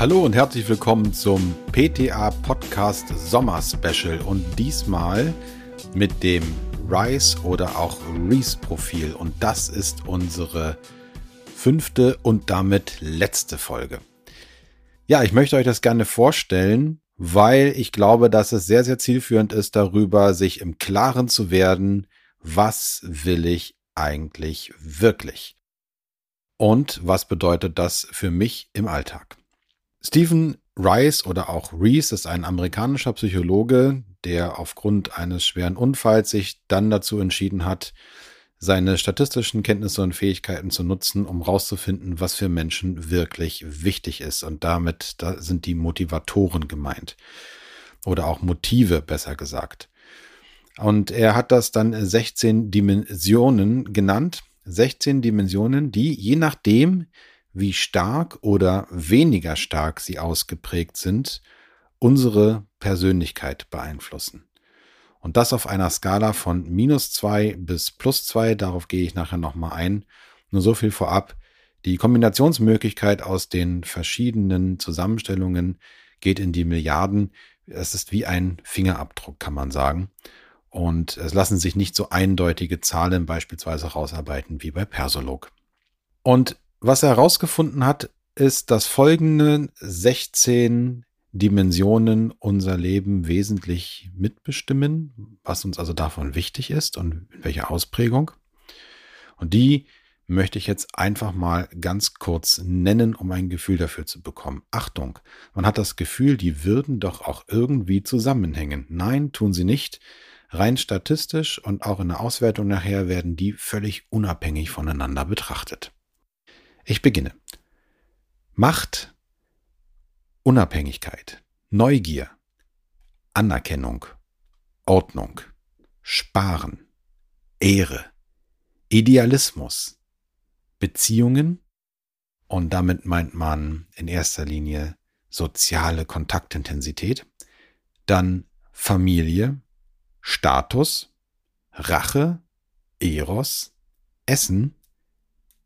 Hallo und herzlich willkommen zum PTA Podcast Sommer Special und diesmal mit dem Rise oder auch Reese Profil und das ist unsere fünfte und damit letzte Folge. Ja, ich möchte euch das gerne vorstellen, weil ich glaube, dass es sehr, sehr zielführend ist, darüber sich im Klaren zu werden, was will ich eigentlich wirklich? Und was bedeutet das für mich im Alltag? Stephen Rice oder auch Reese ist ein amerikanischer Psychologe, der aufgrund eines schweren Unfalls sich dann dazu entschieden hat, seine statistischen Kenntnisse und Fähigkeiten zu nutzen, um rauszufinden, was für Menschen wirklich wichtig ist. Und damit da sind die Motivatoren gemeint. Oder auch Motive, besser gesagt. Und er hat das dann 16 Dimensionen genannt. 16 Dimensionen, die je nachdem, wie stark oder weniger stark sie ausgeprägt sind, unsere Persönlichkeit beeinflussen. Und das auf einer Skala von minus zwei bis plus zwei. Darauf gehe ich nachher nochmal ein. Nur so viel vorab. Die Kombinationsmöglichkeit aus den verschiedenen Zusammenstellungen geht in die Milliarden. Es ist wie ein Fingerabdruck, kann man sagen. Und es lassen sich nicht so eindeutige Zahlen beispielsweise rausarbeiten wie bei Persolog. Und was er herausgefunden hat, ist, dass folgende 16 Dimensionen unser Leben wesentlich mitbestimmen, was uns also davon wichtig ist und in welcher Ausprägung. Und die möchte ich jetzt einfach mal ganz kurz nennen, um ein Gefühl dafür zu bekommen. Achtung, man hat das Gefühl, die würden doch auch irgendwie zusammenhängen. Nein, tun sie nicht. Rein statistisch und auch in der Auswertung nachher werden die völlig unabhängig voneinander betrachtet. Ich beginne. Macht, Unabhängigkeit, Neugier, Anerkennung, Ordnung, Sparen, Ehre, Idealismus, Beziehungen und damit meint man in erster Linie soziale Kontaktintensität, dann Familie, Status, Rache, Eros, Essen,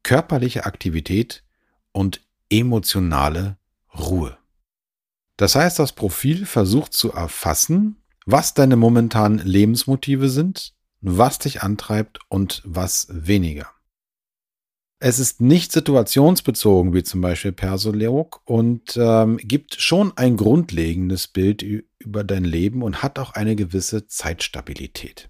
körperliche Aktivität und emotionale Ruhe. Das heißt, das Profil versucht zu erfassen, was deine momentanen Lebensmotive sind, was dich antreibt und was weniger. Es ist nicht situationsbezogen wie zum Beispiel Persolog und ähm, gibt schon ein grundlegendes Bild über dein Leben und hat auch eine gewisse Zeitstabilität.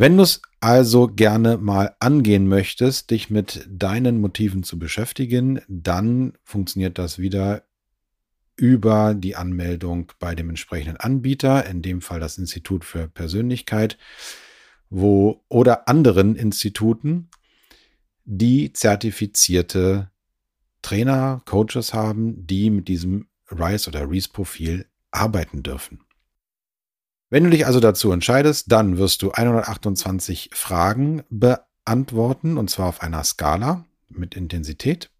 Wenn du es also gerne mal angehen möchtest, dich mit deinen Motiven zu beschäftigen, dann funktioniert das wieder über die Anmeldung bei dem entsprechenden Anbieter, in dem Fall das Institut für Persönlichkeit, wo oder anderen Instituten, die zertifizierte Trainer, Coaches haben, die mit diesem RISE oder RISE Profil arbeiten dürfen. Wenn du dich also dazu entscheidest, dann wirst du 128 Fragen beantworten und zwar auf einer Skala mit Intensität.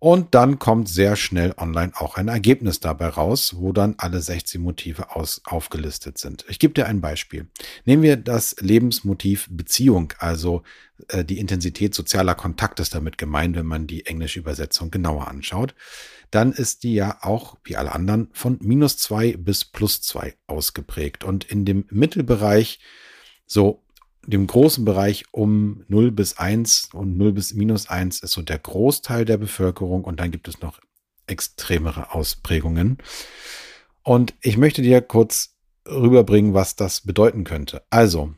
Und dann kommt sehr schnell online auch ein Ergebnis dabei raus, wo dann alle 16 Motive aus, aufgelistet sind. Ich gebe dir ein Beispiel. Nehmen wir das Lebensmotiv Beziehung, also äh, die Intensität sozialer Kontakt ist damit gemeint, wenn man die englische Übersetzung genauer anschaut. Dann ist die ja auch, wie alle anderen, von minus zwei bis plus zwei ausgeprägt. Und in dem Mittelbereich so dem großen Bereich um 0 bis 1 und 0 bis minus 1 ist so der Großteil der Bevölkerung und dann gibt es noch extremere Ausprägungen. Und ich möchte dir kurz rüberbringen, was das bedeuten könnte. Also,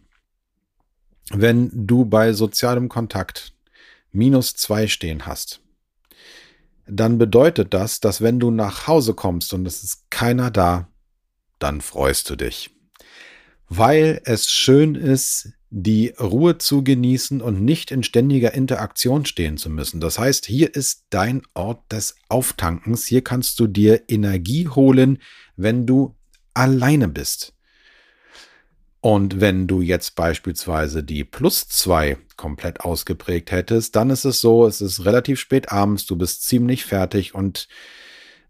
wenn du bei sozialem Kontakt minus 2 stehen hast, dann bedeutet das, dass wenn du nach Hause kommst und es ist keiner da, dann freust du dich. Weil es schön ist, die Ruhe zu genießen und nicht in ständiger Interaktion stehen zu müssen. Das heißt, hier ist dein Ort des Auftankens. Hier kannst du dir Energie holen, wenn du alleine bist. Und wenn du jetzt beispielsweise die Plus 2 komplett ausgeprägt hättest, dann ist es so, es ist relativ spät abends, du bist ziemlich fertig und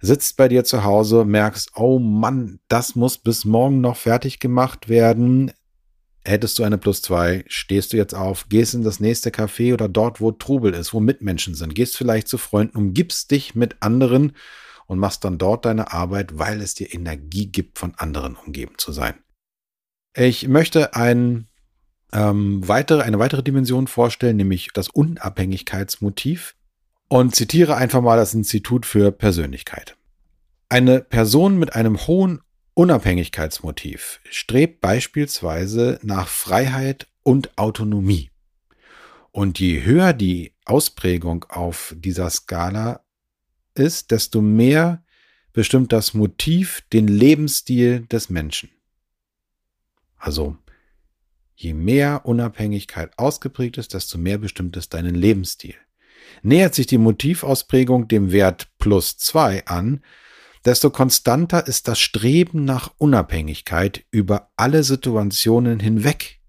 sitzt bei dir zu Hause, merkst, oh Mann, das muss bis morgen noch fertig gemacht werden Hättest du eine plus zwei, stehst du jetzt auf, gehst in das nächste Café oder dort, wo Trubel ist, wo Mitmenschen sind, gehst vielleicht zu Freunden, umgibst dich mit anderen und machst dann dort deine Arbeit, weil es dir Energie gibt, von anderen umgeben zu sein. Ich möchte ein, ähm, weitere, eine weitere Dimension vorstellen, nämlich das Unabhängigkeitsmotiv und zitiere einfach mal das Institut für Persönlichkeit. Eine Person mit einem hohen Unabhängigkeitsmotiv strebt beispielsweise nach Freiheit und Autonomie. Und je höher die Ausprägung auf dieser Skala ist, desto mehr bestimmt das Motiv den Lebensstil des Menschen. Also je mehr Unabhängigkeit ausgeprägt ist, desto mehr bestimmt es deinen Lebensstil. Nähert sich die Motivausprägung dem Wert plus zwei an, desto konstanter ist das Streben nach Unabhängigkeit über alle Situationen hinweg.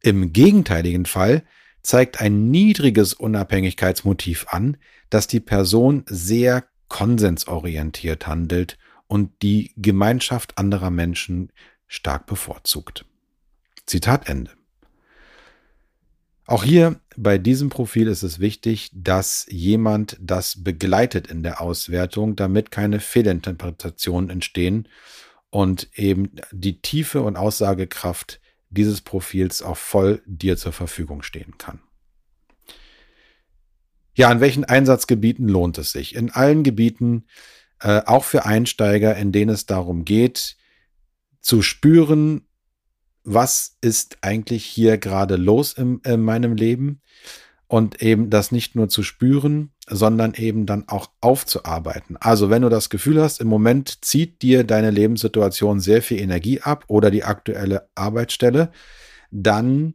Im gegenteiligen Fall zeigt ein niedriges Unabhängigkeitsmotiv an, dass die Person sehr konsensorientiert handelt und die Gemeinschaft anderer Menschen stark bevorzugt. Zitat Ende. Auch hier bei diesem Profil ist es wichtig, dass jemand das begleitet in der Auswertung, damit keine Fehlinterpretationen entstehen und eben die Tiefe und Aussagekraft dieses Profils auch voll dir zur Verfügung stehen kann. Ja, an welchen Einsatzgebieten lohnt es sich? In allen Gebieten, äh, auch für Einsteiger, in denen es darum geht, zu spüren, was ist eigentlich hier gerade los in, in meinem Leben und eben das nicht nur zu spüren, sondern eben dann auch aufzuarbeiten. Also wenn du das Gefühl hast, im Moment zieht dir deine Lebenssituation sehr viel Energie ab oder die aktuelle Arbeitsstelle, dann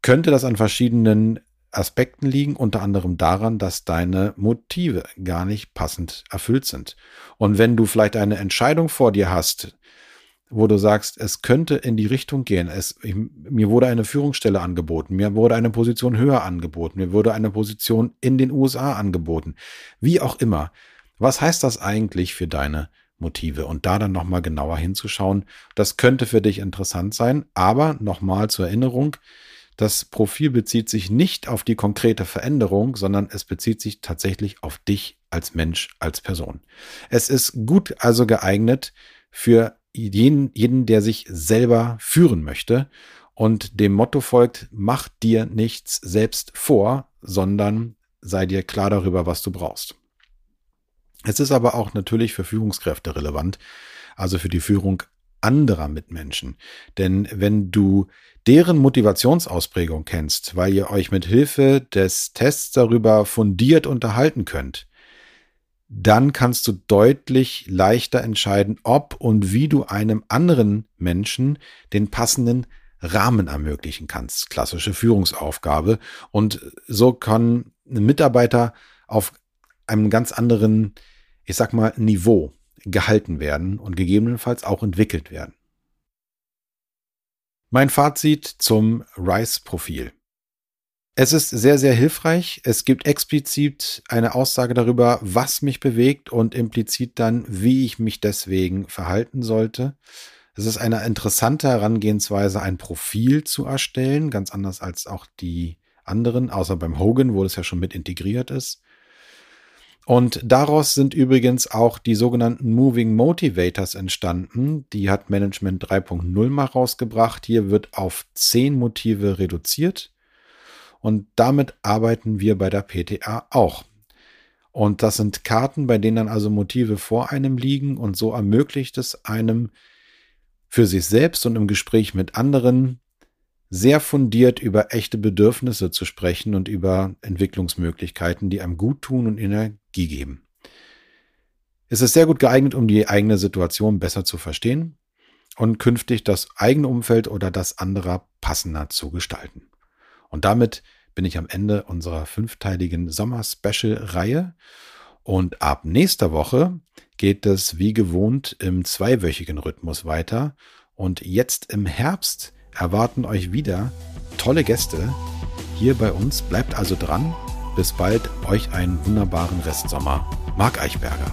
könnte das an verschiedenen Aspekten liegen, unter anderem daran, dass deine Motive gar nicht passend erfüllt sind. Und wenn du vielleicht eine Entscheidung vor dir hast, wo du sagst, es könnte in die Richtung gehen. Es, ich, mir wurde eine Führungsstelle angeboten, mir wurde eine Position höher angeboten, mir wurde eine Position in den USA angeboten. Wie auch immer. Was heißt das eigentlich für deine Motive? Und da dann nochmal genauer hinzuschauen, das könnte für dich interessant sein. Aber nochmal zur Erinnerung, das Profil bezieht sich nicht auf die konkrete Veränderung, sondern es bezieht sich tatsächlich auf dich als Mensch, als Person. Es ist gut also geeignet für jeden, jeden, der sich selber führen möchte und dem Motto folgt, mach dir nichts selbst vor, sondern sei dir klar darüber, was du brauchst. Es ist aber auch natürlich für Führungskräfte relevant, also für die Führung anderer Mitmenschen. Denn wenn du deren Motivationsausprägung kennst, weil ihr euch mit Hilfe des Tests darüber fundiert unterhalten könnt, dann kannst du deutlich leichter entscheiden, ob und wie du einem anderen Menschen den passenden Rahmen ermöglichen kannst. Klassische Führungsaufgabe. Und so kann ein Mitarbeiter auf einem ganz anderen, ich sag mal, Niveau gehalten werden und gegebenenfalls auch entwickelt werden. Mein Fazit zum RISE-Profil. Es ist sehr, sehr hilfreich. Es gibt explizit eine Aussage darüber, was mich bewegt und implizit dann, wie ich mich deswegen verhalten sollte. Es ist eine interessante Herangehensweise, ein Profil zu erstellen, ganz anders als auch die anderen, außer beim Hogan, wo das ja schon mit integriert ist. Und daraus sind übrigens auch die sogenannten Moving Motivators entstanden. Die hat Management 3.0 mal rausgebracht. Hier wird auf zehn Motive reduziert. Und damit arbeiten wir bei der PTA auch. Und das sind Karten, bei denen dann also Motive vor einem liegen und so ermöglicht es einem für sich selbst und im Gespräch mit anderen sehr fundiert über echte Bedürfnisse zu sprechen und über Entwicklungsmöglichkeiten, die einem gut tun und Energie geben. Es ist sehr gut geeignet, um die eigene Situation besser zu verstehen und künftig das eigene Umfeld oder das anderer passender zu gestalten. Und damit bin ich am Ende unserer fünfteiligen Sommer-Special-Reihe. Und ab nächster Woche geht es wie gewohnt im zweiwöchigen Rhythmus weiter. Und jetzt im Herbst erwarten euch wieder tolle Gäste hier bei uns. Bleibt also dran. Bis bald, euch einen wunderbaren Restsommer. Marc Eichberger.